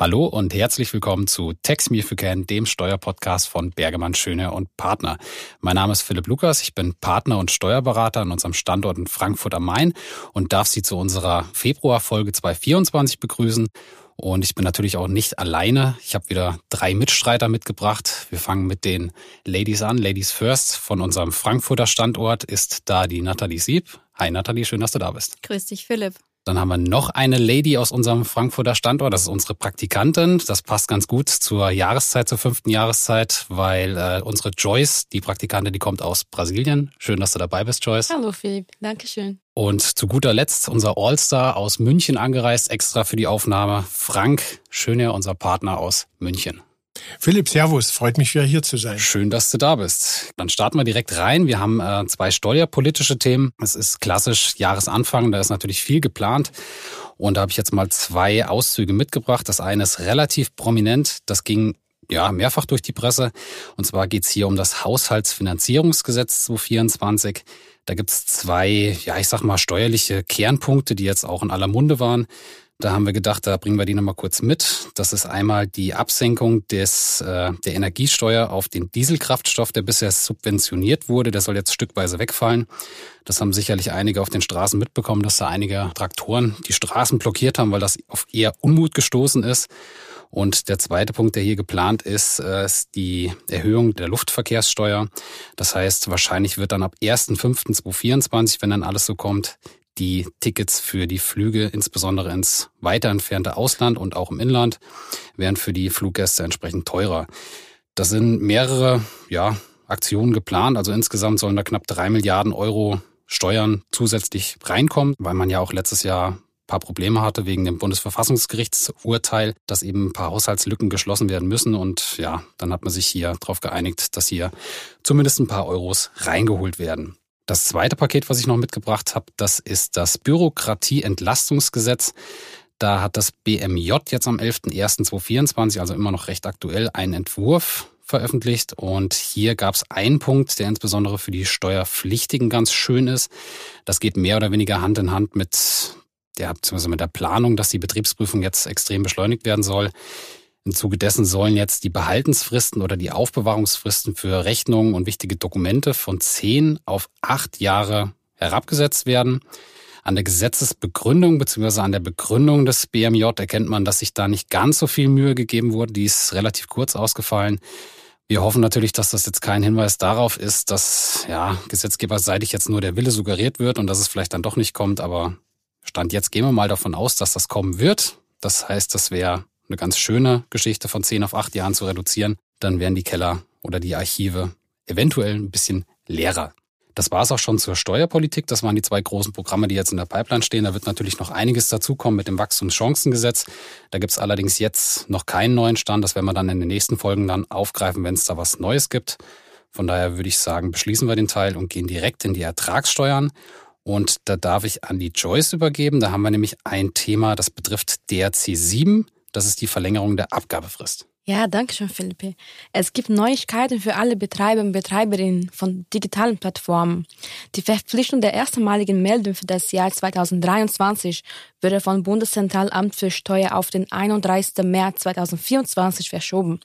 Hallo und herzlich willkommen zu Tax Me If You Can, dem Steuerpodcast von Bergemann Schöne und Partner. Mein Name ist Philipp Lukas, ich bin Partner und Steuerberater an unserem Standort in Frankfurt am Main und darf Sie zu unserer Februarfolge 2024 begrüßen. Und ich bin natürlich auch nicht alleine. Ich habe wieder drei Mitstreiter mitgebracht. Wir fangen mit den Ladies an. Ladies First von unserem Frankfurter Standort ist da die Nathalie Sieb. Hi Nathalie, schön, dass du da bist. Grüß dich, Philipp. Dann haben wir noch eine Lady aus unserem Frankfurter Standort. Das ist unsere Praktikantin. Das passt ganz gut zur Jahreszeit, zur fünften Jahreszeit, weil äh, unsere Joyce, die Praktikantin, die kommt aus Brasilien. Schön, dass du dabei bist, Joyce. Hallo Philipp, Dankeschön. Und zu guter Letzt unser Allstar aus München angereist, extra für die Aufnahme. Frank Schöner, unser Partner aus München. Philipp, Servus, freut mich wieder hier zu sein. Schön, dass du da bist. Dann starten wir direkt rein. Wir haben äh, zwei steuerpolitische Themen. Es ist klassisch Jahresanfang, da ist natürlich viel geplant. Und da habe ich jetzt mal zwei Auszüge mitgebracht. Das eine ist relativ prominent. Das ging ja mehrfach durch die Presse. Und zwar geht's hier um das Haushaltsfinanzierungsgesetz 2024. Da gibt's zwei, ja, ich sag mal, steuerliche Kernpunkte, die jetzt auch in aller Munde waren. Da haben wir gedacht, da bringen wir die nochmal kurz mit. Das ist einmal die Absenkung des, äh, der Energiesteuer auf den Dieselkraftstoff, der bisher subventioniert wurde. Der soll jetzt stückweise wegfallen. Das haben sicherlich einige auf den Straßen mitbekommen, dass da einige Traktoren die Straßen blockiert haben, weil das auf eher Unmut gestoßen ist. Und der zweite Punkt, der hier geplant ist, äh, ist die Erhöhung der Luftverkehrssteuer. Das heißt, wahrscheinlich wird dann ab 1.5.2024, wenn dann alles so kommt, die Tickets für die Flüge, insbesondere ins weiter entfernte Ausland und auch im Inland, wären für die Fluggäste entsprechend teurer. Das sind mehrere ja, Aktionen geplant. Also insgesamt sollen da knapp drei Milliarden Euro Steuern zusätzlich reinkommen, weil man ja auch letztes Jahr paar Probleme hatte wegen dem Bundesverfassungsgerichtsurteil, dass eben ein paar Haushaltslücken geschlossen werden müssen. Und ja, dann hat man sich hier darauf geeinigt, dass hier zumindest ein paar Euros reingeholt werden. Das zweite Paket, was ich noch mitgebracht habe, das ist das Bürokratieentlastungsgesetz. Da hat das BMJ jetzt am 11.01.2024, also immer noch recht aktuell, einen Entwurf veröffentlicht. Und hier gab es einen Punkt, der insbesondere für die Steuerpflichtigen ganz schön ist. Das geht mehr oder weniger Hand in Hand mit der, beziehungsweise mit der Planung, dass die Betriebsprüfung jetzt extrem beschleunigt werden soll. Im Zuge dessen sollen jetzt die Behaltensfristen oder die Aufbewahrungsfristen für Rechnungen und wichtige Dokumente von zehn auf acht Jahre herabgesetzt werden. An der Gesetzesbegründung bzw. an der Begründung des BMJ erkennt man, dass sich da nicht ganz so viel Mühe gegeben wurde. Die ist relativ kurz ausgefallen. Wir hoffen natürlich, dass das jetzt kein Hinweis darauf ist, dass ja, gesetzgeberseitig jetzt nur der Wille suggeriert wird und dass es vielleicht dann doch nicht kommt. Aber Stand jetzt gehen wir mal davon aus, dass das kommen wird. Das heißt, das wäre eine ganz schöne Geschichte von zehn auf acht Jahren zu reduzieren, dann wären die Keller oder die Archive eventuell ein bisschen leerer. Das war es auch schon zur Steuerpolitik. Das waren die zwei großen Programme, die jetzt in der Pipeline stehen. Da wird natürlich noch einiges dazukommen mit dem Wachstumschancengesetz. Da gibt es allerdings jetzt noch keinen neuen Stand. Das werden wir dann in den nächsten Folgen dann aufgreifen, wenn es da was Neues gibt. Von daher würde ich sagen, beschließen wir den Teil und gehen direkt in die Ertragssteuern. Und da darf ich an die Joyce übergeben. Da haben wir nämlich ein Thema, das betrifft DRC 7. Das ist die Verlängerung der Abgabefrist. Ja, danke schön, Philippe. Es gibt Neuigkeiten für alle Betreiber und Betreiberinnen von digitalen Plattformen. Die Verpflichtung der erstmaligen Meldung für das Jahr 2023 wurde vom Bundeszentralamt für Steuer auf den 31. März 2024 verschoben.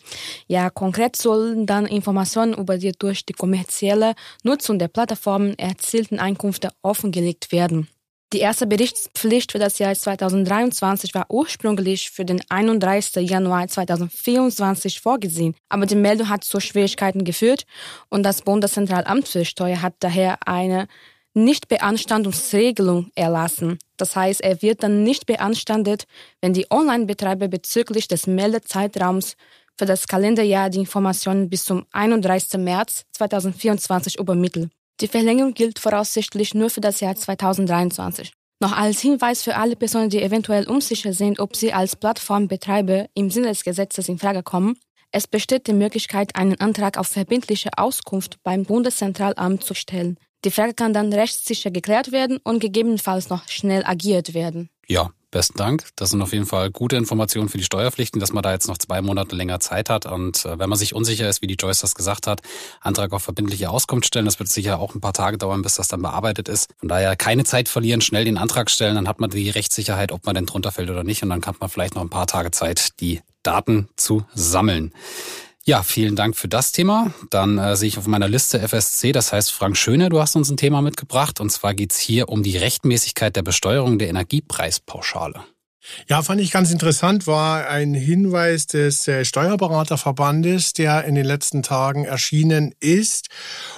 Ja, konkret sollen dann Informationen über die durch die kommerzielle Nutzung der Plattformen erzielten Einkünfte offengelegt werden. Die erste Berichtspflicht für das Jahr 2023 war ursprünglich für den 31. Januar 2024 vorgesehen, aber die Meldung hat zu Schwierigkeiten geführt und das Bundeszentralamt für Steuer hat daher eine Nichtbeanstandungsregelung erlassen. Das heißt, er wird dann nicht beanstandet, wenn die Online-Betreiber bezüglich des Meldezeitraums für das Kalenderjahr die Informationen bis zum 31. März 2024 übermitteln. Die Verlängerung gilt voraussichtlich nur für das Jahr 2023. Noch als Hinweis für alle Personen, die eventuell unsicher sind, ob sie als Plattformbetreiber im Sinne des Gesetzes in Frage kommen, es besteht die Möglichkeit, einen Antrag auf verbindliche Auskunft beim Bundeszentralamt zu stellen. Die Frage kann dann rechtssicher geklärt werden und gegebenenfalls noch schnell agiert werden. Ja, Besten Dank. Das sind auf jeden Fall gute Informationen für die Steuerpflichten, dass man da jetzt noch zwei Monate länger Zeit hat. Und äh, wenn man sich unsicher ist, wie die Joyce das gesagt hat, Antrag auf verbindliche Auskunft stellen. Das wird sicher auch ein paar Tage dauern, bis das dann bearbeitet ist. Von daher keine Zeit verlieren, schnell den Antrag stellen. Dann hat man die Rechtssicherheit, ob man denn drunter fällt oder nicht. Und dann hat man vielleicht noch ein paar Tage Zeit, die Daten zu sammeln. Ja, vielen Dank für das Thema. Dann äh, sehe ich auf meiner Liste FSC, das heißt Frank Schöne, du hast uns ein Thema mitgebracht. Und zwar geht's hier um die Rechtmäßigkeit der Besteuerung der Energiepreispauschale. Ja, fand ich ganz interessant, war ein Hinweis des äh, Steuerberaterverbandes, der in den letzten Tagen erschienen ist.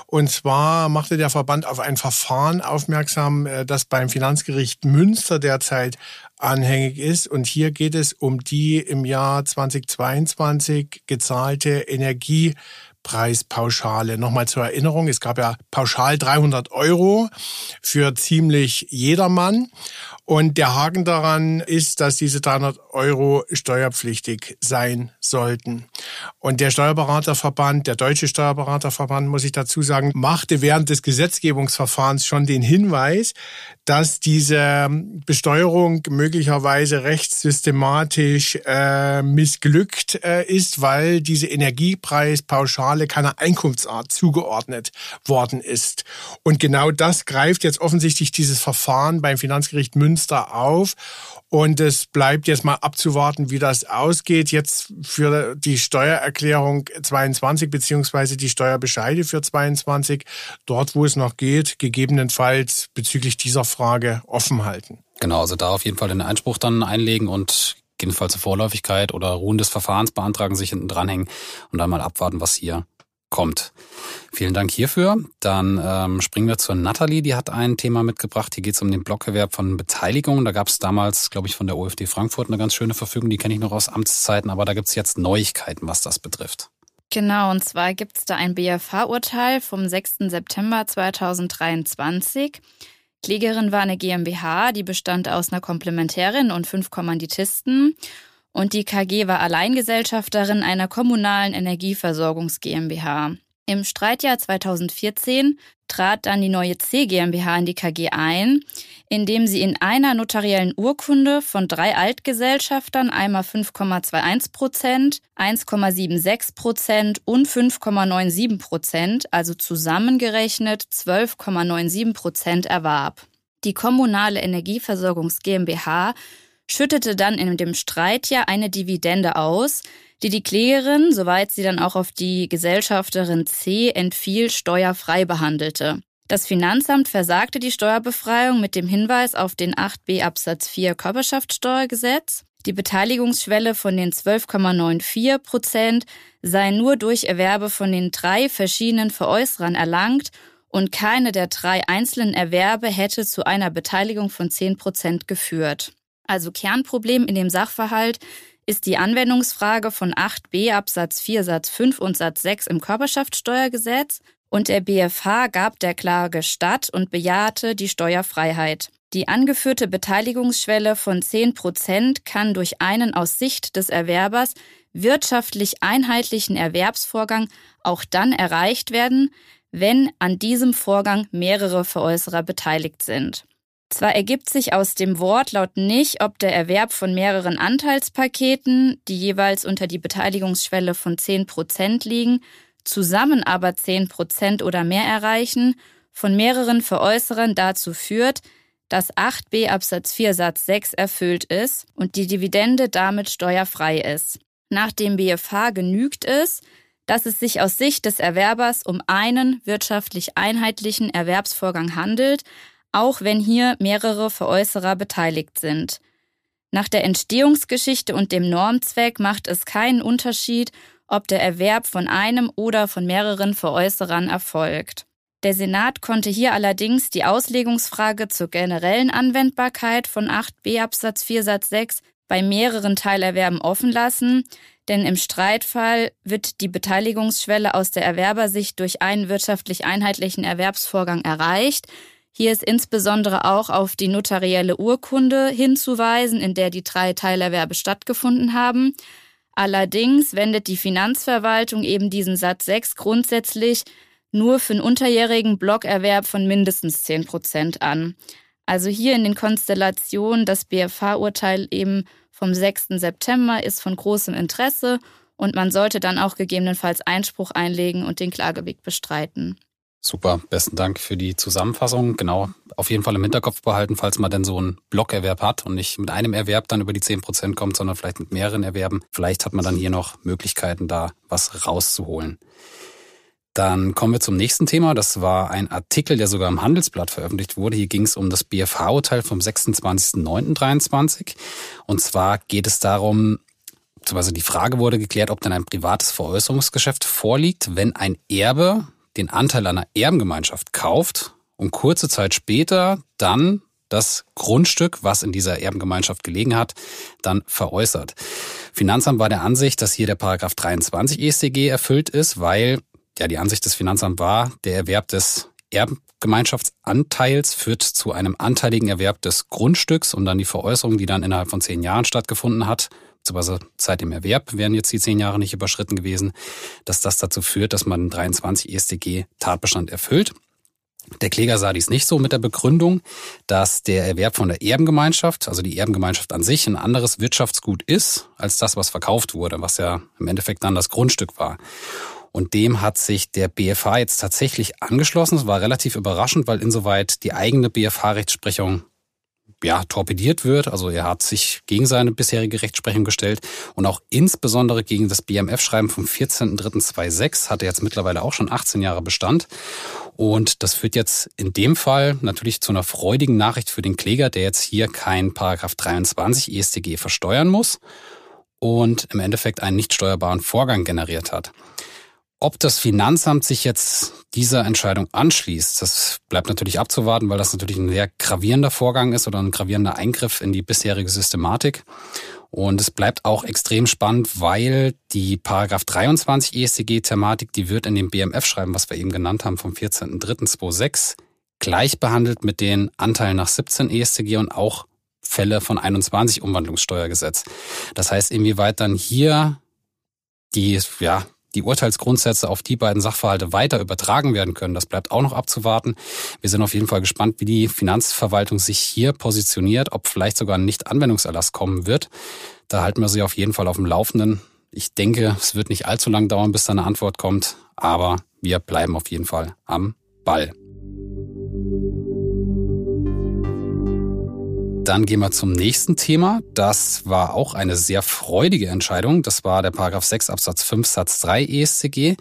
Und zwar machte der Verband auf ein Verfahren aufmerksam, äh, das beim Finanzgericht Münster derzeit anhängig ist. Und hier geht es um die im Jahr 2022 gezahlte Energiepreispauschale. Nochmal zur Erinnerung, es gab ja pauschal 300 Euro für ziemlich jedermann. Und der Haken daran ist, dass diese 300 Euro steuerpflichtig sein sollten. Und der Steuerberaterverband, der Deutsche Steuerberaterverband, muss ich dazu sagen, machte während des Gesetzgebungsverfahrens schon den Hinweis, dass diese Besteuerung möglicherweise rechtssystematisch äh, missglückt äh, ist, weil diese Energiepreispauschale keiner Einkunftsart zugeordnet worden ist. Und genau das greift jetzt offensichtlich dieses Verfahren beim Finanzgericht Münster auf. Und es bleibt jetzt mal abzuwarten, wie das ausgeht. Jetzt für die Steuererklärung 22 beziehungsweise die Steuerbescheide für 22, dort wo es noch geht, gegebenenfalls bezüglich dieser Frage offen halten. Genau, also da auf jeden Fall den Einspruch dann einlegen und gegebenenfalls eine Vorläufigkeit oder Ruhen des Verfahrens beantragen, sich hinten dranhängen und dann mal abwarten, was hier kommt. Vielen Dank hierfür. Dann ähm, springen wir zur Nathalie, die hat ein Thema mitgebracht. Hier geht es um den Blockerwerb von Beteiligungen. Da gab es damals, glaube ich, von der OFD Frankfurt eine ganz schöne Verfügung, die kenne ich noch aus Amtszeiten, aber da gibt es jetzt Neuigkeiten, was das betrifft. Genau, und zwar gibt es da ein BFH-Urteil vom 6. September 2023. Klägerin war eine GmbH, die bestand aus einer Komplementärin und fünf Kommanditisten. Und die KG war Alleingesellschafterin einer kommunalen Energieversorgungs GmbH. Im Streitjahr 2014 trat dann die neue C GmbH in die KG ein, indem sie in einer notariellen Urkunde von drei Altgesellschaftern einmal 5,21 Prozent, 1,76 Prozent und 5,97 Prozent, also zusammengerechnet 12,97 Prozent erwarb. Die kommunale Energieversorgungs GmbH schüttete dann in dem Streitjahr eine Dividende aus, die die Klägerin, soweit sie dann auch auf die Gesellschafterin C entfiel, steuerfrei behandelte. Das Finanzamt versagte die Steuerbefreiung mit dem Hinweis auf den 8b Absatz 4 Körperschaftssteuergesetz. Die Beteiligungsschwelle von den 12,94 Prozent sei nur durch Erwerbe von den drei verschiedenen Veräußerern erlangt und keine der drei einzelnen Erwerbe hätte zu einer Beteiligung von 10 Prozent geführt. Also Kernproblem in dem Sachverhalt ist die Anwendungsfrage von 8b Absatz 4 Satz 5 und Satz 6 im Körperschaftssteuergesetz und der BFH gab der Klage statt und bejahte die Steuerfreiheit. Die angeführte Beteiligungsschwelle von 10 Prozent kann durch einen aus Sicht des Erwerbers wirtschaftlich einheitlichen Erwerbsvorgang auch dann erreicht werden, wenn an diesem Vorgang mehrere Veräußerer beteiligt sind. Zwar ergibt sich aus dem Wortlaut nicht, ob der Erwerb von mehreren Anteilspaketen, die jeweils unter die Beteiligungsschwelle von 10 Prozent liegen, zusammen aber 10 Prozent oder mehr erreichen, von mehreren Veräußerern dazu führt, dass 8b Absatz 4 Satz 6 erfüllt ist und die Dividende damit steuerfrei ist. Nach dem BFH genügt es, dass es sich aus Sicht des Erwerbers um einen wirtschaftlich einheitlichen Erwerbsvorgang handelt, auch wenn hier mehrere Veräußerer beteiligt sind. Nach der Entstehungsgeschichte und dem Normzweck macht es keinen Unterschied, ob der Erwerb von einem oder von mehreren Veräußerern erfolgt. Der Senat konnte hier allerdings die Auslegungsfrage zur generellen Anwendbarkeit von 8b Absatz 4 Satz 6 bei mehreren Teilerwerben offen lassen, denn im Streitfall wird die Beteiligungsschwelle aus der Erwerbersicht durch einen wirtschaftlich einheitlichen Erwerbsvorgang erreicht, hier ist insbesondere auch auf die notarielle Urkunde hinzuweisen, in der die drei Teilerwerbe stattgefunden haben. Allerdings wendet die Finanzverwaltung eben diesen Satz 6 grundsätzlich nur für einen unterjährigen Blockerwerb von mindestens 10 Prozent an. Also hier in den Konstellationen, das BFH-Urteil eben vom 6. September ist von großem Interesse und man sollte dann auch gegebenenfalls Einspruch einlegen und den Klageweg bestreiten. Super, besten Dank für die Zusammenfassung. Genau, auf jeden Fall im Hinterkopf behalten, falls man denn so einen Blockerwerb hat und nicht mit einem Erwerb dann über die 10 Prozent kommt, sondern vielleicht mit mehreren Erwerben. Vielleicht hat man dann hier noch Möglichkeiten, da was rauszuholen. Dann kommen wir zum nächsten Thema. Das war ein Artikel, der sogar im Handelsblatt veröffentlicht wurde. Hier ging es um das BFH-Urteil vom 26.09.23. Und zwar geht es darum, beziehungsweise die Frage wurde geklärt, ob dann ein privates Veräußerungsgeschäft vorliegt, wenn ein Erbe den Anteil einer Erbengemeinschaft kauft und kurze Zeit später dann das Grundstück, was in dieser Erbengemeinschaft gelegen hat, dann veräußert. Finanzamt war der Ansicht, dass hier der Paragraph 23 EStG erfüllt ist, weil ja die Ansicht des Finanzamts war, der Erwerb des Erbengemeinschaftsanteils führt zu einem anteiligen Erwerb des Grundstücks und dann die Veräußerung, die dann innerhalb von zehn Jahren stattgefunden hat, beziehungsweise seit dem Erwerb wären jetzt die zehn Jahre nicht überschritten gewesen, dass das dazu führt, dass man 23 EStG Tatbestand erfüllt. Der Kläger sah dies nicht so mit der Begründung, dass der Erwerb von der Erbengemeinschaft, also die Erbengemeinschaft an sich, ein anderes Wirtschaftsgut ist als das, was verkauft wurde, was ja im Endeffekt dann das Grundstück war. Und dem hat sich der BFH jetzt tatsächlich angeschlossen. Es war relativ überraschend, weil insoweit die eigene BFH-Rechtsprechung ja, torpediert wird. Also er hat sich gegen seine bisherige Rechtsprechung gestellt und auch insbesondere gegen das BMF-Schreiben vom 14.03.26 hat er jetzt mittlerweile auch schon 18 Jahre Bestand. Und das führt jetzt in dem Fall natürlich zu einer freudigen Nachricht für den Kläger, der jetzt hier kein Paragraph 23 EStG versteuern muss und im Endeffekt einen nicht steuerbaren Vorgang generiert hat. Ob das Finanzamt sich jetzt dieser Entscheidung anschließt, das bleibt natürlich abzuwarten, weil das natürlich ein sehr gravierender Vorgang ist oder ein gravierender Eingriff in die bisherige Systematik. Und es bleibt auch extrem spannend, weil die Paragraph 23 ESCG-Thematik, die wird in dem BMF-Schreiben, was wir eben genannt haben, vom 14.03.26 gleich behandelt mit den Anteilen nach 17 ESCG und auch Fälle von 21 Umwandlungssteuergesetz. Das heißt, inwieweit dann hier die, ja, die Urteilsgrundsätze auf die beiden Sachverhalte weiter übertragen werden können. Das bleibt auch noch abzuwarten. Wir sind auf jeden Fall gespannt, wie die Finanzverwaltung sich hier positioniert, ob vielleicht sogar ein Nicht-Anwendungserlass kommen wird. Da halten wir sie auf jeden Fall auf dem Laufenden. Ich denke, es wird nicht allzu lang dauern, bis da eine Antwort kommt, aber wir bleiben auf jeden Fall am Ball. Dann gehen wir zum nächsten Thema. Das war auch eine sehr freudige Entscheidung. Das war der Paragraph 6 Absatz 5 Satz 3 ESCG.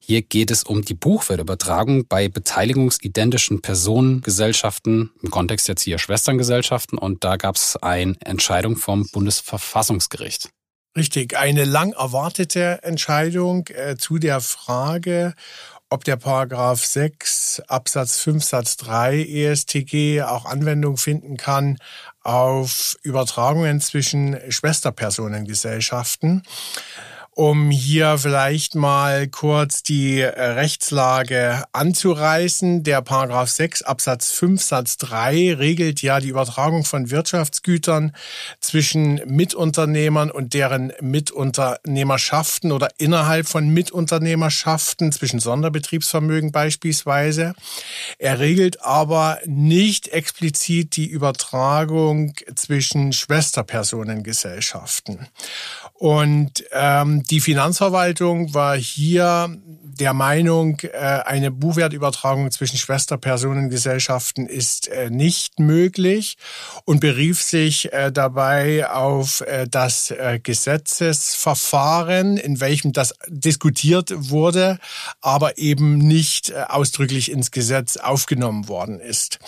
Hier geht es um die Buchwertübertragung bei beteiligungsidentischen Personengesellschaften, im Kontext jetzt hier Schwesterngesellschaften. Und da gab es eine Entscheidung vom Bundesverfassungsgericht. Richtig, eine lang erwartete Entscheidung äh, zu der Frage, ob der Paragraph 6 Absatz 5 Satz 3 ESTG auch Anwendung finden kann auf Übertragungen zwischen Schwesterpersonengesellschaften um hier vielleicht mal kurz die äh, Rechtslage anzureißen. Der Paragraph 6 Absatz 5 Satz 3 regelt ja die Übertragung von Wirtschaftsgütern zwischen Mitunternehmern und deren Mitunternehmerschaften oder innerhalb von Mitunternehmerschaften zwischen Sonderbetriebsvermögen beispielsweise. Er regelt aber nicht explizit die Übertragung zwischen Schwesterpersonengesellschaften. Und ähm, die Finanzverwaltung war hier der Meinung, äh, eine Buchwertübertragung zwischen Schwesterpersonengesellschaften ist äh, nicht möglich und berief sich äh, dabei auf das Gesetzesverfahren, in welchem das diskutiert wurde, aber eben nicht ausdrücklich ins Gesetz aufgenommen worden ist.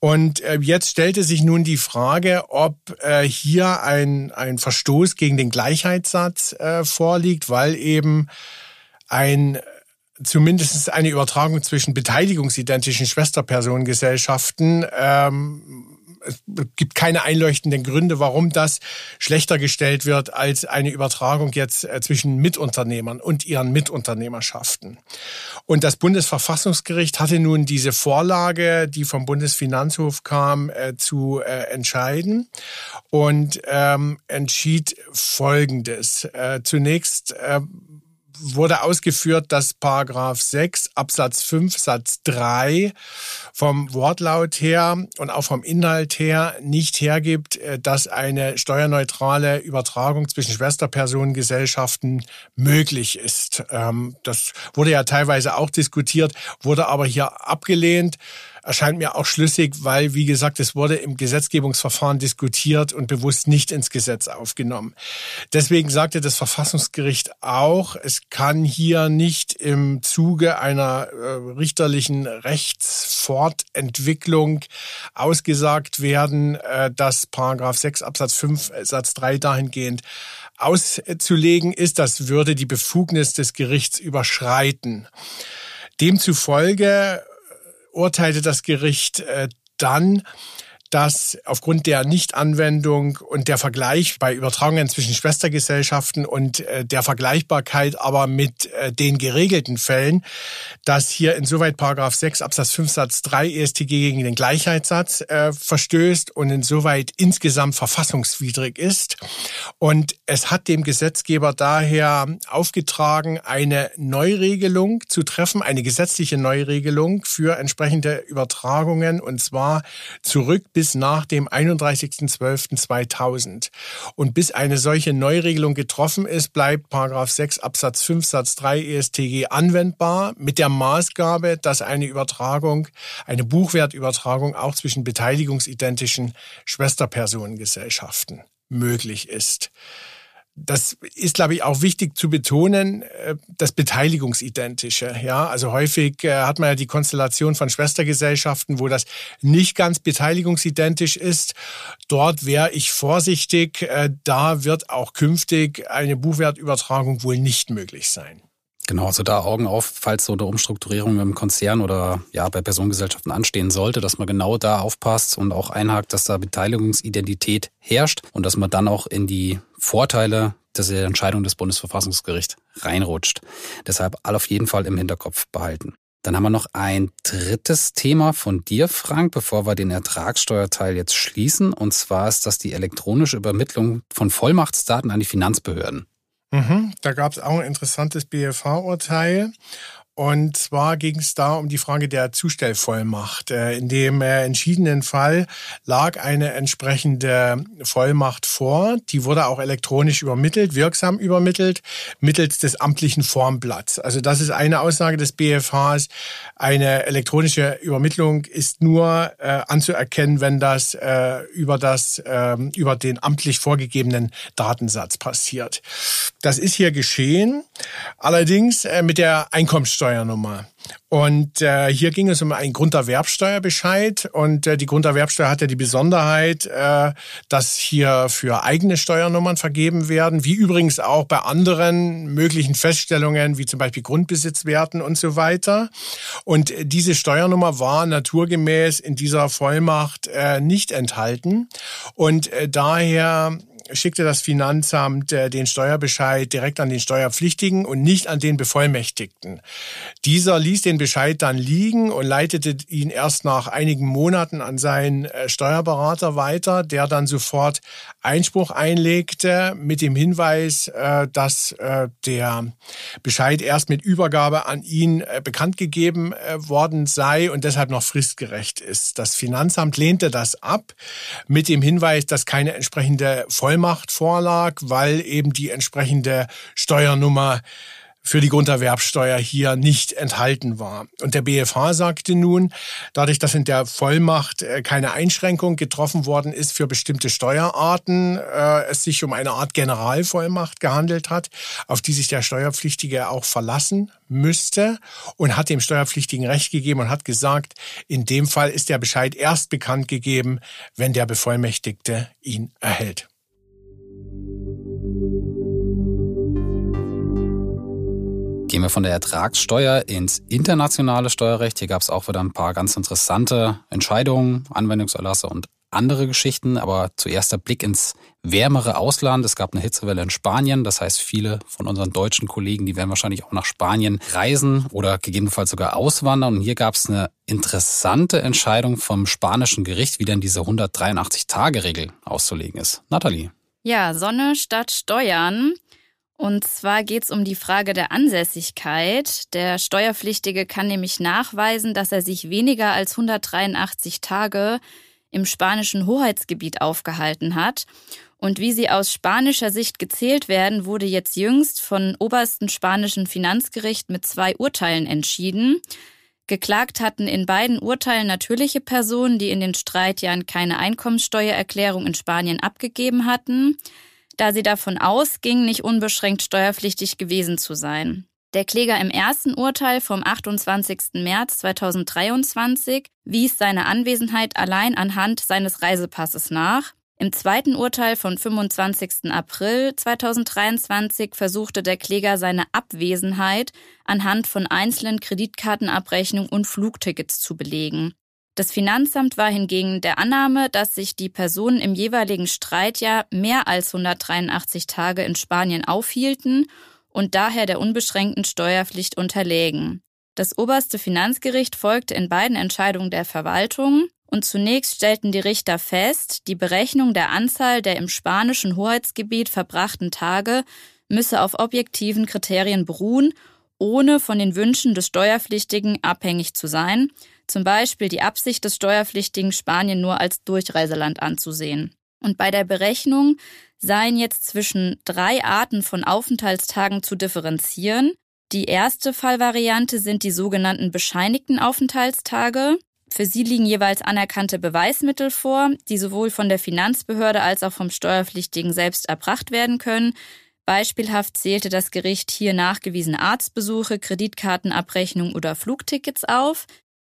Und jetzt stellte sich nun die Frage, ob hier ein, ein Verstoß gegen den Gleichheitssatz äh, vorliegt, weil eben ein zumindest eine Übertragung zwischen beteiligungsidentischen Schwesterpersonengesellschaften ähm, es gibt keine einleuchtenden Gründe, warum das schlechter gestellt wird als eine Übertragung jetzt äh, zwischen Mitunternehmern und ihren Mitunternehmerschaften. Und das Bundesverfassungsgericht hatte nun diese Vorlage, die vom Bundesfinanzhof kam, äh, zu äh, entscheiden und ähm, entschied Folgendes. Äh, zunächst äh, wurde ausgeführt, dass Paragraph 6 Absatz 5 Satz 3 vom Wortlaut her und auch vom Inhalt her nicht hergibt, äh, dass eine steuerneutrale Übertragung zwischen Schwesterpersonengesellschaften möglich ist. Ähm, das wurde ja teilweise auch diskutiert, wurde aber hier abgelehnt erscheint mir auch schlüssig, weil, wie gesagt, es wurde im Gesetzgebungsverfahren diskutiert und bewusst nicht ins Gesetz aufgenommen. Deswegen sagte das Verfassungsgericht auch, es kann hier nicht im Zuge einer äh, richterlichen Rechtsfortentwicklung ausgesagt werden, äh, dass Paragraph 6 Absatz 5 Satz 3 dahingehend auszulegen ist, das würde die Befugnis des Gerichts überschreiten. Demzufolge urteilte das Gericht äh, dann, dass aufgrund der Nichtanwendung und der Vergleich bei Übertragungen zwischen Schwestergesellschaften und äh, der Vergleichbarkeit aber mit äh, den geregelten Fällen, dass hier insoweit Paragraph 6 Absatz 5 Satz 3 ESTG gegen den Gleichheitssatz äh, verstößt und insoweit insgesamt verfassungswidrig ist. Und es hat dem Gesetzgeber daher aufgetragen, eine Neuregelung zu treffen, eine gesetzliche Neuregelung für entsprechende Übertragungen und zwar zurück bis nach dem 31.12.2000. Und bis eine solche Neuregelung getroffen ist, bleibt Paragraph 6 Absatz 5 Satz 3 ESTG anwendbar mit der Maßgabe, dass eine Übertragung, eine Buchwertübertragung auch zwischen beteiligungsidentischen Schwesterpersonengesellschaften möglich ist das ist, glaube ich, auch wichtig zu betonen, äh, das Beteiligungsidentische. Ja, also häufig äh, hat man ja die Konstellation von Schwestergesellschaften, wo das nicht ganz beteiligungsidentisch ist. Dort wäre ich vorsichtig. Äh, da wird auch künftig eine Buchwertübertragung wohl nicht möglich sein. Genau, also da Augen auf, falls so eine Umstrukturierung im Konzern oder ja bei Personengesellschaften anstehen sollte, dass man genau da aufpasst und auch einhakt, dass da Beteiligungsidentität herrscht und dass man dann auch in die Vorteile der Entscheidung des Bundesverfassungsgerichts reinrutscht. Deshalb all auf jeden Fall im Hinterkopf behalten. Dann haben wir noch ein drittes Thema von dir, Frank, bevor wir den Ertragssteuerteil jetzt schließen. Und zwar ist das die elektronische Übermittlung von Vollmachtsdaten an die Finanzbehörden. Mhm, da gab es auch ein interessantes BFH-Urteil. Und zwar ging es da um die Frage der Zustellvollmacht. Äh, in dem äh, entschiedenen Fall lag eine entsprechende Vollmacht vor. Die wurde auch elektronisch übermittelt, wirksam übermittelt, mittels des amtlichen Formblatts. Also das ist eine Aussage des BFHs. Eine elektronische Übermittlung ist nur äh, anzuerkennen, wenn das äh, über das äh, über den amtlich vorgegebenen Datensatz passiert. Das ist hier geschehen. Allerdings äh, mit der Einkommenssteuer Grunderwerbsteuernummer. Und äh, hier ging es um einen Grunderwerbsteuerbescheid. Und äh, die Grunderwerbsteuer hat ja die Besonderheit, äh, dass hier für eigene Steuernummern vergeben werden, wie übrigens auch bei anderen möglichen Feststellungen, wie zum Beispiel Grundbesitzwerten und so weiter. Und diese Steuernummer war naturgemäß in dieser Vollmacht äh, nicht enthalten. Und äh, daher schickte das Finanzamt äh, den Steuerbescheid direkt an den Steuerpflichtigen und nicht an den Bevollmächtigten. Dieser ließ den Bescheid dann liegen und leitete ihn erst nach einigen Monaten an seinen äh, Steuerberater weiter, der dann sofort Einspruch einlegte mit dem Hinweis, äh, dass äh, der Bescheid erst mit Übergabe an ihn äh, bekannt gegeben äh, worden sei und deshalb noch fristgerecht ist. Das Finanzamt lehnte das ab mit dem Hinweis, dass keine entsprechende Vollmacht Vollmacht vorlag, weil eben die entsprechende Steuernummer für die Grunderwerbsteuer hier nicht enthalten war. Und der BFH sagte nun, dadurch, dass in der Vollmacht äh, keine Einschränkung getroffen worden ist für bestimmte Steuerarten, äh, es sich um eine Art Generalvollmacht gehandelt hat, auf die sich der Steuerpflichtige auch verlassen müsste und hat dem Steuerpflichtigen Recht gegeben und hat gesagt, in dem Fall ist der Bescheid erst bekannt gegeben, wenn der Bevollmächtigte ihn erhält. Gehen wir von der Ertragssteuer ins internationale Steuerrecht. Hier gab es auch wieder ein paar ganz interessante Entscheidungen, Anwendungserlasse und andere Geschichten. Aber zuerst der Blick ins wärmere Ausland. Es gab eine Hitzewelle in Spanien. Das heißt, viele von unseren deutschen Kollegen, die werden wahrscheinlich auch nach Spanien reisen oder gegebenenfalls sogar auswandern. Und hier gab es eine interessante Entscheidung vom spanischen Gericht, wie denn diese 183-Tage-Regel auszulegen ist. Nathalie. Ja, Sonne statt Steuern. Und zwar geht es um die Frage der Ansässigkeit. Der Steuerpflichtige kann nämlich nachweisen, dass er sich weniger als 183 Tage im spanischen Hoheitsgebiet aufgehalten hat. Und wie sie aus spanischer Sicht gezählt werden, wurde jetzt jüngst von obersten spanischen Finanzgericht mit zwei Urteilen entschieden. Geklagt hatten in beiden Urteilen natürliche Personen, die in den Streitjahren keine Einkommenssteuererklärung in Spanien abgegeben hatten da sie davon ausging, nicht unbeschränkt steuerpflichtig gewesen zu sein. Der Kläger im ersten Urteil vom 28. März 2023 wies seine Anwesenheit allein anhand seines Reisepasses nach. Im zweiten Urteil vom 25. April 2023 versuchte der Kläger seine Abwesenheit anhand von einzelnen Kreditkartenabrechnungen und Flugtickets zu belegen. Das Finanzamt war hingegen der Annahme, dass sich die Personen im jeweiligen Streitjahr mehr als 183 Tage in Spanien aufhielten und daher der unbeschränkten Steuerpflicht unterlägen. Das oberste Finanzgericht folgte in beiden Entscheidungen der Verwaltung und zunächst stellten die Richter fest, die Berechnung der Anzahl der im spanischen Hoheitsgebiet verbrachten Tage müsse auf objektiven Kriterien beruhen, ohne von den Wünschen des Steuerpflichtigen abhängig zu sein, zum Beispiel die Absicht des Steuerpflichtigen, Spanien nur als Durchreiseland anzusehen. Und bei der Berechnung seien jetzt zwischen drei Arten von Aufenthaltstagen zu differenzieren. Die erste Fallvariante sind die sogenannten bescheinigten Aufenthaltstage. Für sie liegen jeweils anerkannte Beweismittel vor, die sowohl von der Finanzbehörde als auch vom Steuerpflichtigen selbst erbracht werden können. Beispielhaft zählte das Gericht hier nachgewiesene Arztbesuche, Kreditkartenabrechnung oder Flugtickets auf.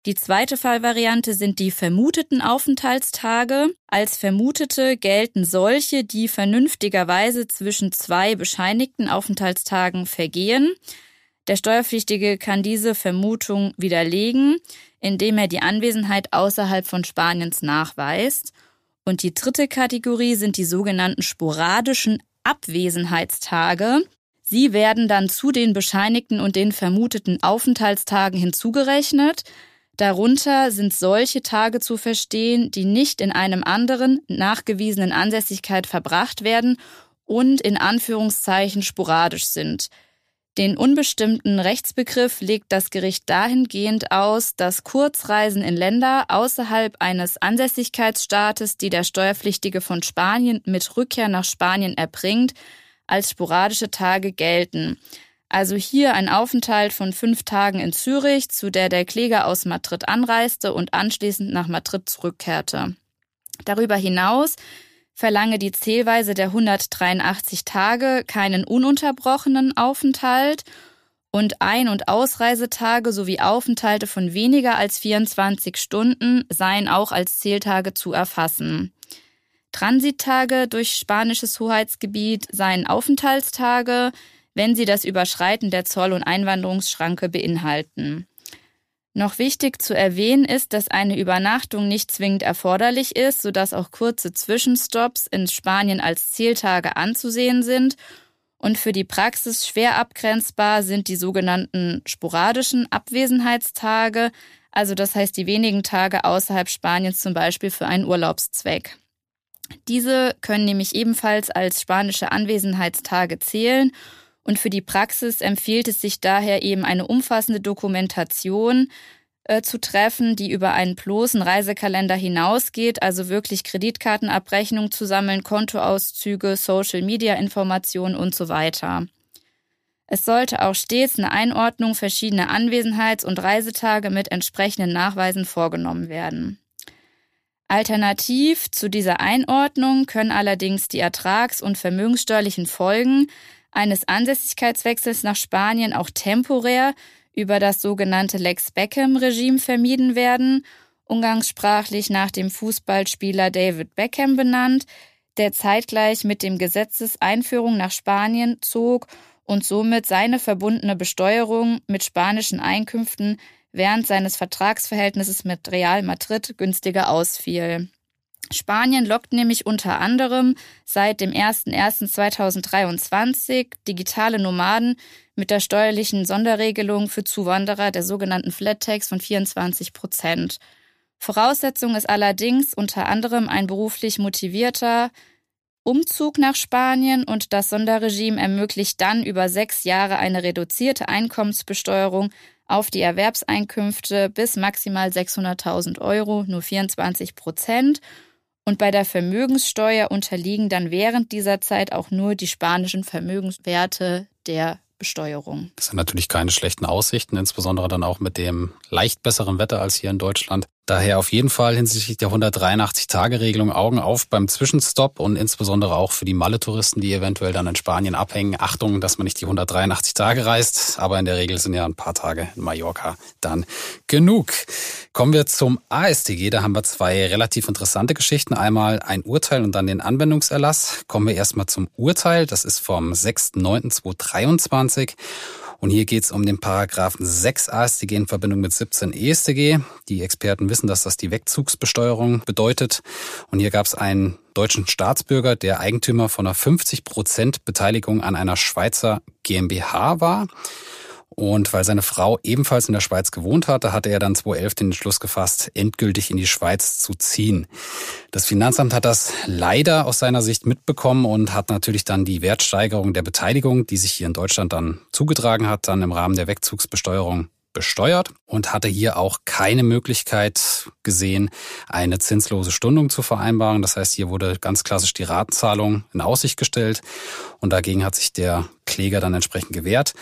Die zweite Fallvariante sind die vermuteten Aufenthaltstage. Als vermutete gelten solche, die vernünftigerweise zwischen zwei bescheinigten Aufenthaltstagen vergehen. Der Steuerpflichtige kann diese Vermutung widerlegen, indem er die Anwesenheit außerhalb von Spaniens nachweist. Und die dritte Kategorie sind die sogenannten sporadischen Abwesenheitstage. Sie werden dann zu den bescheinigten und den vermuteten Aufenthaltstagen hinzugerechnet. Darunter sind solche Tage zu verstehen, die nicht in einem anderen nachgewiesenen Ansässigkeit verbracht werden und in Anführungszeichen sporadisch sind. Den unbestimmten Rechtsbegriff legt das Gericht dahingehend aus, dass Kurzreisen in Länder außerhalb eines Ansässigkeitsstaates, die der Steuerpflichtige von Spanien mit Rückkehr nach Spanien erbringt, als sporadische Tage gelten. Also hier ein Aufenthalt von fünf Tagen in Zürich, zu der der Kläger aus Madrid anreiste und anschließend nach Madrid zurückkehrte. Darüber hinaus verlange die Zählweise der 183 Tage keinen ununterbrochenen Aufenthalt und Ein- und Ausreisetage sowie Aufenthalte von weniger als 24 Stunden seien auch als Zähltage zu erfassen. Transittage durch spanisches Hoheitsgebiet seien Aufenthaltstage, wenn sie das Überschreiten der Zoll- und Einwanderungsschranke beinhalten. Noch wichtig zu erwähnen ist, dass eine Übernachtung nicht zwingend erforderlich ist, sodass auch kurze Zwischenstopps in Spanien als Zieltage anzusehen sind. Und für die Praxis schwer abgrenzbar sind die sogenannten sporadischen Abwesenheitstage, also das heißt die wenigen Tage außerhalb Spaniens zum Beispiel für einen Urlaubszweck. Diese können nämlich ebenfalls als spanische Anwesenheitstage zählen und für die Praxis empfiehlt es sich daher eben eine umfassende Dokumentation äh, zu treffen, die über einen bloßen Reisekalender hinausgeht, also wirklich Kreditkartenabrechnung zu sammeln, Kontoauszüge, Social-Media-Informationen und so weiter. Es sollte auch stets eine Einordnung verschiedener Anwesenheits- und Reisetage mit entsprechenden Nachweisen vorgenommen werden. Alternativ zu dieser Einordnung können allerdings die ertrags- und vermögenssteuerlichen Folgen eines Ansässigkeitswechsels nach Spanien auch temporär über das sogenannte Lex Beckham-Regime vermieden werden, umgangssprachlich nach dem Fußballspieler David Beckham benannt, der zeitgleich mit dem Gesetzeseinführung nach Spanien zog und somit seine verbundene Besteuerung mit spanischen Einkünften während seines Vertragsverhältnisses mit Real Madrid günstiger ausfiel. Spanien lockt nämlich unter anderem seit dem 01.01.2023 digitale Nomaden mit der steuerlichen Sonderregelung für Zuwanderer der sogenannten Flat Tax von 24 Prozent. Voraussetzung ist allerdings unter anderem ein beruflich motivierter, Umzug nach Spanien und das Sonderregime ermöglicht dann über sechs Jahre eine reduzierte Einkommensbesteuerung auf die Erwerbseinkünfte bis maximal 600.000 Euro, nur 24 Prozent. Und bei der Vermögenssteuer unterliegen dann während dieser Zeit auch nur die spanischen Vermögenswerte der Besteuerung. Das sind natürlich keine schlechten Aussichten, insbesondere dann auch mit dem leicht besseren Wetter als hier in Deutschland. Daher auf jeden Fall hinsichtlich der 183-Tage-Regelung Augen auf beim Zwischenstopp und insbesondere auch für die Malle-Touristen, die eventuell dann in Spanien abhängen. Achtung, dass man nicht die 183 Tage reist, aber in der Regel sind ja ein paar Tage in Mallorca dann genug. Kommen wir zum ASTG. Da haben wir zwei relativ interessante Geschichten. Einmal ein Urteil und dann den Anwendungserlass. Kommen wir erstmal zum Urteil. Das ist vom 6.9.2023. Und hier geht es um den Paragraphen 6 AStG in Verbindung mit 17 EStG. Die Experten wissen, dass das die Wegzugsbesteuerung bedeutet. Und hier gab es einen deutschen Staatsbürger, der Eigentümer von einer 50 Prozent Beteiligung an einer Schweizer GmbH war. Und weil seine Frau ebenfalls in der Schweiz gewohnt hatte, hatte er dann 2011 den Entschluss gefasst, endgültig in die Schweiz zu ziehen. Das Finanzamt hat das leider aus seiner Sicht mitbekommen und hat natürlich dann die Wertsteigerung der Beteiligung, die sich hier in Deutschland dann zugetragen hat, dann im Rahmen der Wegzugsbesteuerung besteuert und hatte hier auch keine Möglichkeit gesehen, eine zinslose Stundung zu vereinbaren. Das heißt, hier wurde ganz klassisch die Ratenzahlung in Aussicht gestellt und dagegen hat sich der Kläger dann entsprechend gewehrt.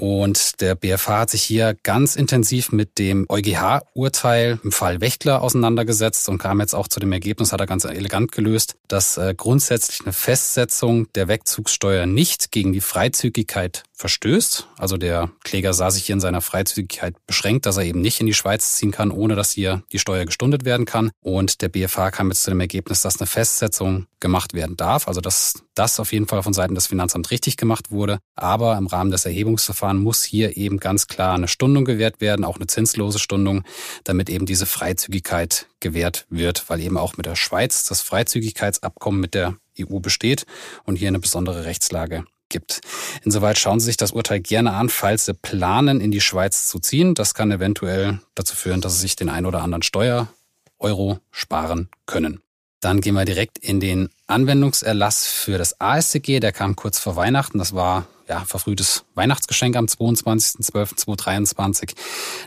Und der BFH hat sich hier ganz intensiv mit dem EuGH-Urteil im Fall Wächtler auseinandergesetzt und kam jetzt auch zu dem Ergebnis, hat er ganz elegant gelöst, dass äh, grundsätzlich eine Festsetzung der Wegzugssteuer nicht gegen die Freizügigkeit verstößt. Also der Kläger sah sich hier in seiner Freizügigkeit beschränkt, dass er eben nicht in die Schweiz ziehen kann, ohne dass hier die Steuer gestundet werden kann. Und der BFH kam jetzt zu dem Ergebnis, dass eine Festsetzung gemacht werden darf. Also dass das auf jeden Fall von Seiten des Finanzamts richtig gemacht wurde. Aber im Rahmen des Erhebungsverfahrens muss hier eben ganz klar eine Stundung gewährt werden, auch eine zinslose Stundung, damit eben diese Freizügigkeit gewährt wird, weil eben auch mit der Schweiz das Freizügigkeitsabkommen mit der EU besteht und hier eine besondere Rechtslage gibt. Insoweit schauen Sie sich das Urteil gerne an, falls Sie planen, in die Schweiz zu ziehen. Das kann eventuell dazu führen, dass Sie sich den ein oder anderen Steuer-Euro sparen können. Dann gehen wir direkt in den Anwendungserlass für das ASCG. Der kam kurz vor Weihnachten. Das war ja verfrühtes Weihnachtsgeschenk am 22.12.2023.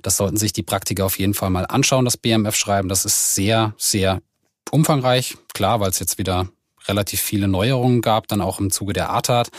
Das sollten sich die Praktiker auf jeden Fall mal anschauen, das BMF schreiben. Das ist sehr, sehr umfangreich. Klar, weil es jetzt wieder relativ viele Neuerungen gab, dann auch im Zuge der ATAT.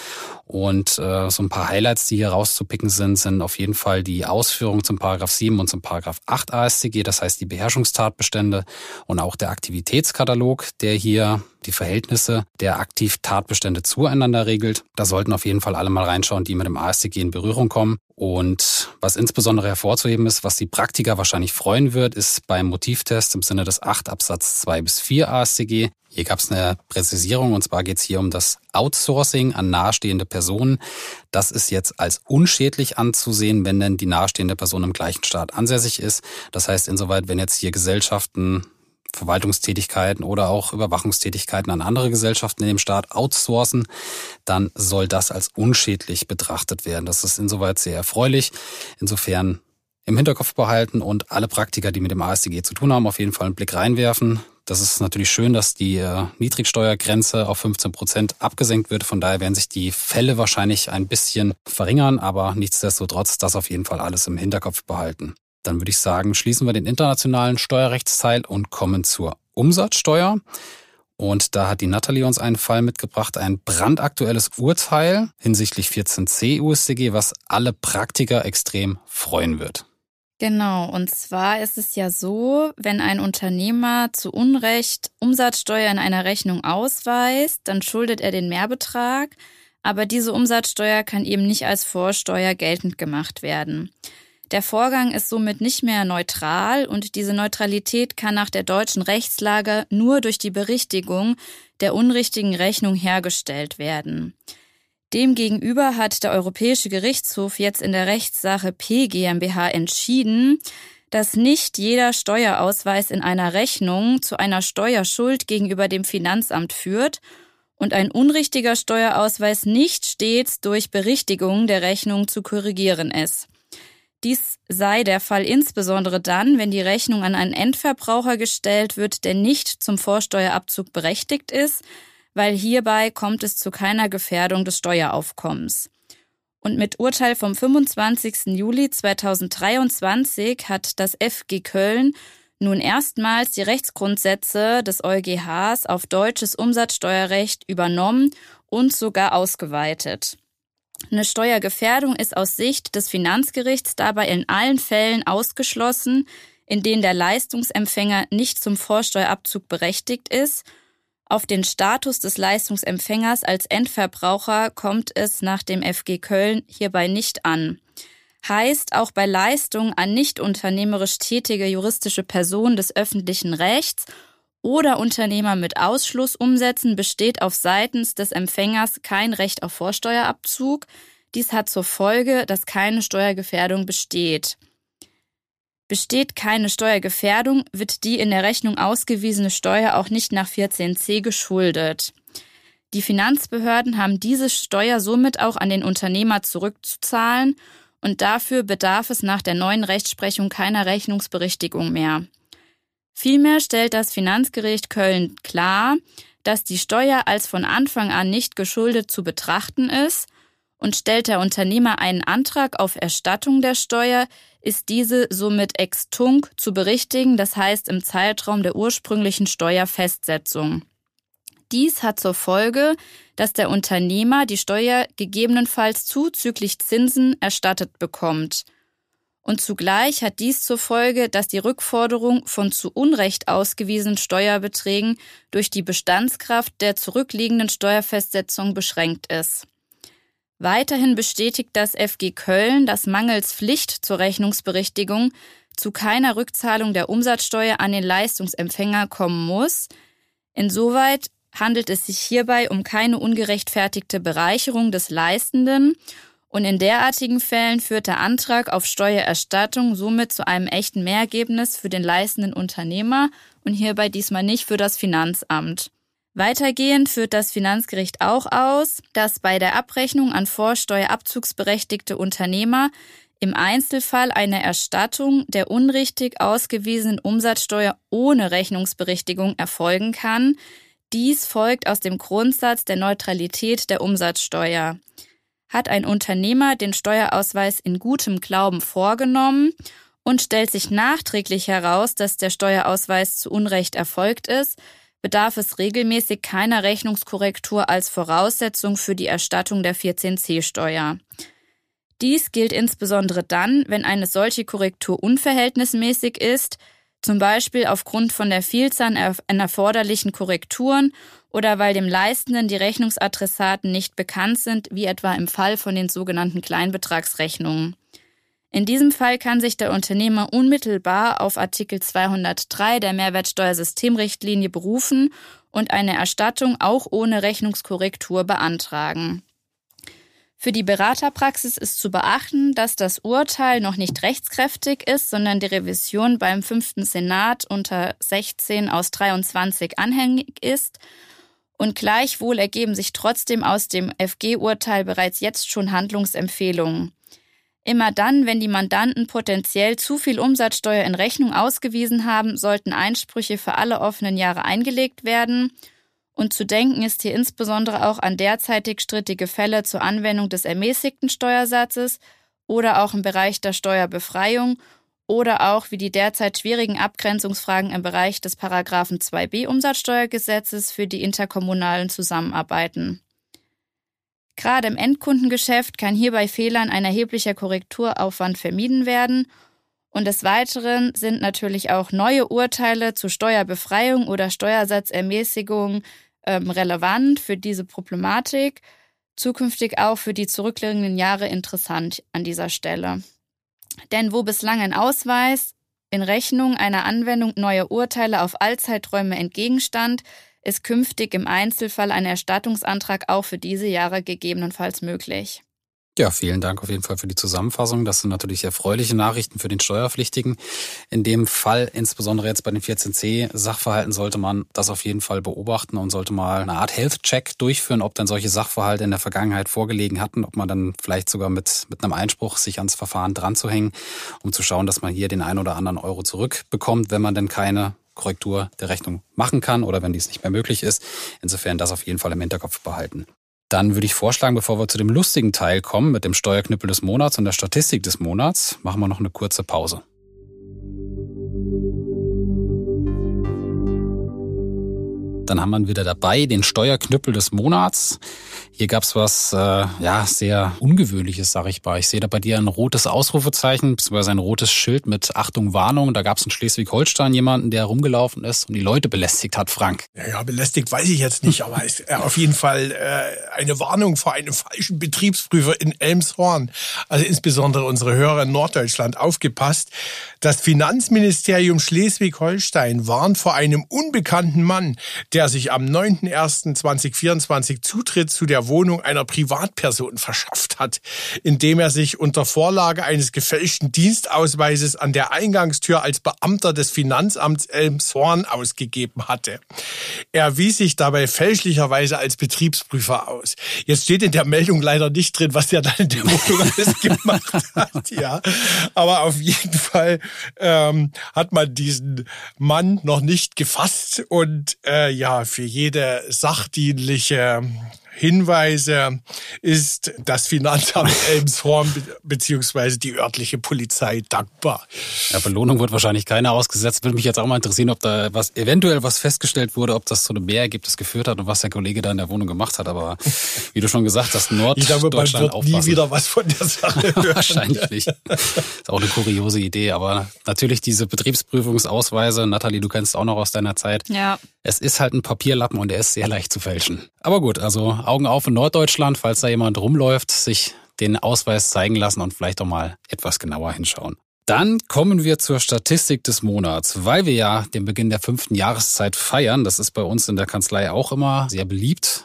Und äh, so ein paar Highlights, die hier rauszupicken sind, sind auf jeden Fall die Ausführungen zum Paragraph 7 und zum Paragraph 8 AStG, das heißt die Beherrschungstatbestände und auch der Aktivitätskatalog, der hier die Verhältnisse der Aktivtatbestände zueinander regelt. Da sollten auf jeden Fall alle mal reinschauen, die mit dem AStG in Berührung kommen. Und was insbesondere hervorzuheben ist, was die Praktiker wahrscheinlich freuen wird, ist beim Motivtest im Sinne des 8 Absatz 2 bis 4 AStG hier gab es eine Präzisierung und zwar geht es hier um das Outsourcing an nahestehende Personen. Das ist jetzt als unschädlich anzusehen, wenn denn die nahestehende Person im gleichen Staat ansässig ist. Das heißt insoweit, wenn jetzt hier Gesellschaften Verwaltungstätigkeiten oder auch Überwachungstätigkeiten an andere Gesellschaften in dem Staat outsourcen, dann soll das als unschädlich betrachtet werden. Das ist insoweit sehr erfreulich. Insofern im Hinterkopf behalten und alle Praktiker, die mit dem ASDG zu tun haben, auf jeden Fall einen Blick reinwerfen. Das ist natürlich schön, dass die äh, Niedrigsteuergrenze auf 15 Prozent abgesenkt wird. Von daher werden sich die Fälle wahrscheinlich ein bisschen verringern, aber nichtsdestotrotz das auf jeden Fall alles im Hinterkopf behalten. Dann würde ich sagen, schließen wir den internationalen Steuerrechtsteil und kommen zur Umsatzsteuer. Und da hat die Natalie uns einen Fall mitgebracht, ein brandaktuelles Urteil hinsichtlich 14c USDG, was alle Praktiker extrem freuen wird. Genau, und zwar ist es ja so, wenn ein Unternehmer zu Unrecht Umsatzsteuer in einer Rechnung ausweist, dann schuldet er den Mehrbetrag, aber diese Umsatzsteuer kann eben nicht als Vorsteuer geltend gemacht werden. Der Vorgang ist somit nicht mehr neutral und diese Neutralität kann nach der deutschen Rechtslage nur durch die Berichtigung der unrichtigen Rechnung hergestellt werden. Demgegenüber hat der Europäische Gerichtshof jetzt in der Rechtssache P GmbH entschieden, dass nicht jeder Steuerausweis in einer Rechnung zu einer Steuerschuld gegenüber dem Finanzamt führt und ein unrichtiger Steuerausweis nicht stets durch Berichtigung der Rechnung zu korrigieren ist. Dies sei der Fall insbesondere dann, wenn die Rechnung an einen Endverbraucher gestellt wird, der nicht zum Vorsteuerabzug berechtigt ist, weil hierbei kommt es zu keiner Gefährdung des Steueraufkommens. Und mit Urteil vom 25. Juli 2023 hat das FG Köln nun erstmals die Rechtsgrundsätze des EuGHs auf deutsches Umsatzsteuerrecht übernommen und sogar ausgeweitet. Eine Steuergefährdung ist aus Sicht des Finanzgerichts dabei in allen Fällen ausgeschlossen, in denen der Leistungsempfänger nicht zum Vorsteuerabzug berechtigt ist. Auf den Status des Leistungsempfängers als Endverbraucher kommt es nach dem FG Köln hierbei nicht an. Heißt, auch bei Leistungen an nicht unternehmerisch tätige juristische Personen des öffentlichen Rechts oder Unternehmer mit Ausschlussumsätzen besteht auf seitens des Empfängers kein Recht auf Vorsteuerabzug. Dies hat zur Folge, dass keine Steuergefährdung besteht. Besteht keine Steuergefährdung, wird die in der Rechnung ausgewiesene Steuer auch nicht nach 14c geschuldet. Die Finanzbehörden haben diese Steuer somit auch an den Unternehmer zurückzuzahlen und dafür bedarf es nach der neuen Rechtsprechung keiner Rechnungsberichtigung mehr. Vielmehr stellt das Finanzgericht Köln klar, dass die Steuer als von Anfang an nicht geschuldet zu betrachten ist und stellt der Unternehmer einen Antrag auf Erstattung der Steuer, ist diese somit ex tunc zu berichtigen, das heißt im Zeitraum der ursprünglichen Steuerfestsetzung. Dies hat zur Folge, dass der Unternehmer die Steuer gegebenenfalls zuzüglich Zinsen erstattet bekommt. Und zugleich hat dies zur Folge, dass die Rückforderung von zu Unrecht ausgewiesenen Steuerbeträgen durch die Bestandskraft der zurückliegenden Steuerfestsetzung beschränkt ist. Weiterhin bestätigt das FG Köln, dass mangels Pflicht zur Rechnungsberichtigung zu keiner Rückzahlung der Umsatzsteuer an den Leistungsempfänger kommen muss. Insoweit handelt es sich hierbei um keine ungerechtfertigte Bereicherung des Leistenden und in derartigen Fällen führt der Antrag auf Steuererstattung somit zu einem echten Mehrergebnis für den leistenden Unternehmer und hierbei diesmal nicht für das Finanzamt. Weitergehend führt das Finanzgericht auch aus, dass bei der Abrechnung an vorsteuerabzugsberechtigte Unternehmer im Einzelfall eine Erstattung der unrichtig ausgewiesenen Umsatzsteuer ohne Rechnungsberichtigung erfolgen kann. Dies folgt aus dem Grundsatz der Neutralität der Umsatzsteuer hat ein Unternehmer den Steuerausweis in gutem Glauben vorgenommen und stellt sich nachträglich heraus, dass der Steuerausweis zu Unrecht erfolgt ist, bedarf es regelmäßig keiner Rechnungskorrektur als Voraussetzung für die Erstattung der 14c-Steuer. Dies gilt insbesondere dann, wenn eine solche Korrektur unverhältnismäßig ist, zum Beispiel aufgrund von der Vielzahl an erforderlichen Korrekturen oder weil dem Leistenden die Rechnungsadressaten nicht bekannt sind, wie etwa im Fall von den sogenannten Kleinbetragsrechnungen. In diesem Fall kann sich der Unternehmer unmittelbar auf Artikel 203 der Mehrwertsteuersystemrichtlinie berufen und eine Erstattung auch ohne Rechnungskorrektur beantragen. Für die Beraterpraxis ist zu beachten, dass das Urteil noch nicht rechtskräftig ist, sondern die Revision beim fünften Senat unter 16 aus 23 anhängig ist. Und gleichwohl ergeben sich trotzdem aus dem FG-Urteil bereits jetzt schon Handlungsempfehlungen. Immer dann, wenn die Mandanten potenziell zu viel Umsatzsteuer in Rechnung ausgewiesen haben, sollten Einsprüche für alle offenen Jahre eingelegt werden und zu denken ist hier insbesondere auch an derzeitig strittige Fälle zur Anwendung des ermäßigten Steuersatzes oder auch im Bereich der Steuerbefreiung oder auch wie die derzeit schwierigen Abgrenzungsfragen im Bereich des Paragraphen 2b Umsatzsteuergesetzes für die interkommunalen Zusammenarbeiten. Gerade im Endkundengeschäft kann hier bei Fehlern ein erheblicher Korrekturaufwand vermieden werden und des Weiteren sind natürlich auch neue Urteile zu Steuerbefreiung oder Steuersatzermäßigung ähm, relevant für diese Problematik, zukünftig auch für die zurückliegenden Jahre interessant an dieser Stelle. Denn wo bislang ein Ausweis in Rechnung einer Anwendung neuer Urteile auf Allzeiträume entgegenstand, ist künftig im Einzelfall ein Erstattungsantrag auch für diese Jahre gegebenenfalls möglich. Ja, vielen Dank auf jeden Fall für die Zusammenfassung. Das sind natürlich erfreuliche Nachrichten für den Steuerpflichtigen. In dem Fall, insbesondere jetzt bei den 14c Sachverhalten, sollte man das auf jeden Fall beobachten und sollte mal eine Art Health-Check durchführen, ob dann solche Sachverhalte in der Vergangenheit vorgelegen hatten, ob man dann vielleicht sogar mit, mit einem Einspruch sich ans Verfahren dran zu hängen, um zu schauen, dass man hier den ein oder anderen Euro zurückbekommt, wenn man denn keine Korrektur der Rechnung machen kann oder wenn dies nicht mehr möglich ist. Insofern das auf jeden Fall im Hinterkopf behalten. Dann würde ich vorschlagen, bevor wir zu dem lustigen Teil kommen mit dem Steuerknüppel des Monats und der Statistik des Monats, machen wir noch eine kurze Pause. Dann haben wir wieder dabei den Steuerknüppel des Monats. Hier gab's was äh, ja sehr ungewöhnliches, sag ich mal. Ich sehe da bei dir ein rotes Ausrufezeichen beziehungsweise ein rotes Schild mit Achtung Warnung. Da gab's in Schleswig-Holstein jemanden, der rumgelaufen ist und die Leute belästigt hat. Frank. Ja, ja belästigt weiß ich jetzt nicht, aber ist äh, auf jeden Fall äh, eine Warnung vor einem falschen Betriebsprüfer in Elmshorn. Also insbesondere unsere Hörer in Norddeutschland aufgepasst. Das Finanzministerium Schleswig-Holstein warnt vor einem unbekannten Mann, der sich am 9.01.2024 Zutritt zu der Wohnung einer Privatperson verschafft hat, indem er sich unter Vorlage eines gefälschten Dienstausweises an der Eingangstür als Beamter des Finanzamts Elmshorn ausgegeben hatte. Er wies sich dabei fälschlicherweise als Betriebsprüfer aus. Jetzt steht in der Meldung leider nicht drin, was er dann in der Wohnung alles gemacht hat, ja. Aber auf jeden Fall ähm, hat man diesen Mann noch nicht gefasst und äh, ja, für jede sachdienliche Hinweise ist das Finanzamt Elmshorn beziehungsweise die örtliche Polizei dankbar. Ja, Belohnung wird wahrscheinlich keiner ausgesetzt. Würde mich jetzt auch mal interessieren, ob da was eventuell was festgestellt wurde, ob das zu einem Mehrergebnis geführt hat und was der Kollege da in der Wohnung gemacht hat. Aber wie du schon gesagt hast, Norddeutschland Ich glaube, man wird nie wieder was von der Sache hören. wahrscheinlich nicht. Ist auch eine kuriose Idee. Aber natürlich diese Betriebsprüfungsausweise, Nathalie, du kennst auch noch aus deiner Zeit. Ja. Es ist halt ein Papierlappen und er ist sehr leicht zu fälschen. Aber gut, also Augen auf in Norddeutschland, falls da jemand rumläuft, sich den Ausweis zeigen lassen und vielleicht auch mal etwas genauer hinschauen. Dann kommen wir zur Statistik des Monats, weil wir ja den Beginn der fünften Jahreszeit feiern. Das ist bei uns in der Kanzlei auch immer sehr beliebt.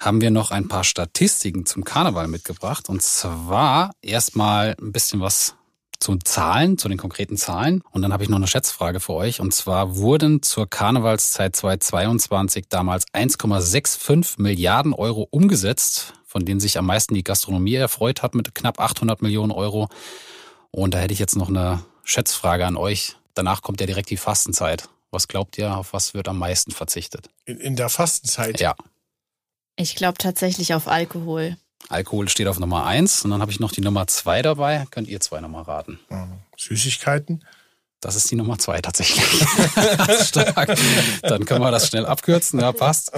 Haben wir noch ein paar Statistiken zum Karneval mitgebracht. Und zwar erstmal ein bisschen was zu Zahlen, zu den konkreten Zahlen. Und dann habe ich noch eine Schätzfrage für euch. Und zwar wurden zur Karnevalszeit 2022 damals 1,65 Milliarden Euro umgesetzt, von denen sich am meisten die Gastronomie erfreut hat mit knapp 800 Millionen Euro. Und da hätte ich jetzt noch eine Schätzfrage an euch. Danach kommt ja direkt die Fastenzeit. Was glaubt ihr, auf was wird am meisten verzichtet? In, in der Fastenzeit? Ja. Ich glaube tatsächlich auf Alkohol. Alkohol steht auf Nummer eins und dann habe ich noch die Nummer zwei dabei. Könnt ihr zwei nochmal raten? Süßigkeiten? Das ist die Nummer zwei tatsächlich. Stark. Dann können wir das schnell abkürzen. Ja, passt.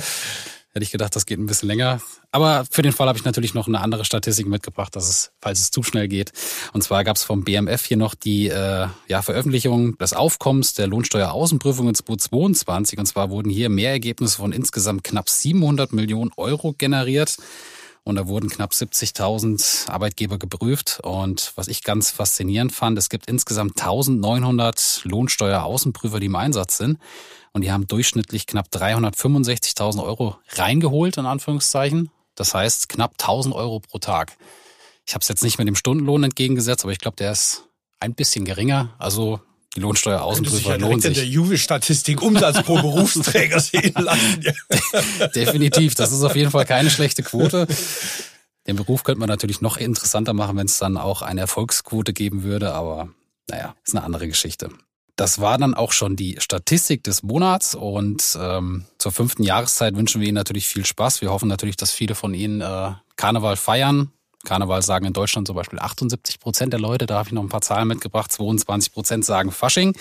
Hätte ich gedacht, das geht ein bisschen länger. Aber für den Fall habe ich natürlich noch eine andere Statistik mitgebracht, dass es, falls es zu schnell geht. Und zwar gab es vom BMF hier noch die äh, ja, Veröffentlichung des Aufkommens der Lohnsteueraußenprüfung in 2022. Und zwar wurden hier Mehrergebnisse von insgesamt knapp 700 Millionen Euro generiert. Und da wurden knapp 70.000 Arbeitgeber geprüft. Und was ich ganz faszinierend fand, es gibt insgesamt 1900 Lohnsteueraußenprüfer, die im Einsatz sind. Und die haben durchschnittlich knapp 365.000 Euro reingeholt, in Anführungszeichen. Das heißt knapp 1000 Euro pro Tag. Ich habe es jetzt nicht mit dem Stundenlohn entgegengesetzt, aber ich glaube, der ist ein bisschen geringer. Also die Lohnsteueraußenprüfer ja lohnt sich. in der Juve-Statistik Umsatz pro Berufsträger sehen lassen. Definitiv, das ist auf jeden Fall keine schlechte Quote. Den Beruf könnte man natürlich noch interessanter machen, wenn es dann auch eine Erfolgsquote geben würde, aber naja, ist eine andere Geschichte. Das war dann auch schon die Statistik des Monats und ähm, zur fünften Jahreszeit wünschen wir Ihnen natürlich viel Spaß. Wir hoffen natürlich, dass viele von Ihnen äh, Karneval feiern, Karneval sagen in Deutschland zum Beispiel 78 Prozent der Leute, da habe ich noch ein paar Zahlen mitgebracht, 22 Prozent sagen Fasching.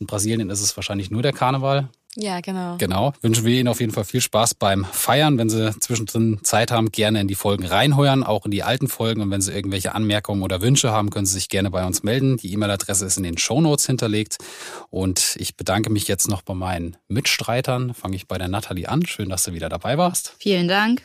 In Brasilien ist es wahrscheinlich nur der Karneval. Ja, genau. Genau. Wünschen wir Ihnen auf jeden Fall viel Spaß beim Feiern. Wenn Sie zwischendrin Zeit haben, gerne in die Folgen reinheuern, auch in die alten Folgen. Und wenn Sie irgendwelche Anmerkungen oder Wünsche haben, können Sie sich gerne bei uns melden. Die E-Mail-Adresse ist in den Show Notes hinterlegt. Und ich bedanke mich jetzt noch bei meinen Mitstreitern. Fange ich bei der Nathalie an. Schön, dass du wieder dabei warst. Vielen Dank.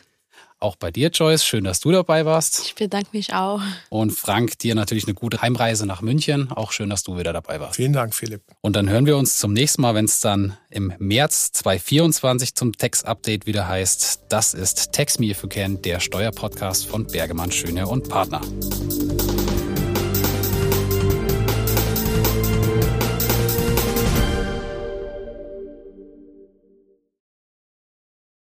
Auch bei dir, Joyce. Schön, dass du dabei warst. Ich bedanke mich auch. Und Frank, dir natürlich eine gute Heimreise nach München. Auch schön, dass du wieder dabei warst. Vielen Dank, Philipp. Und dann hören wir uns zum nächsten Mal, wenn es dann im März 2024 zum Text-Update wieder heißt. Das ist Text Me If You Can, der Steuerpodcast von Bergemann, Schöne und Partner.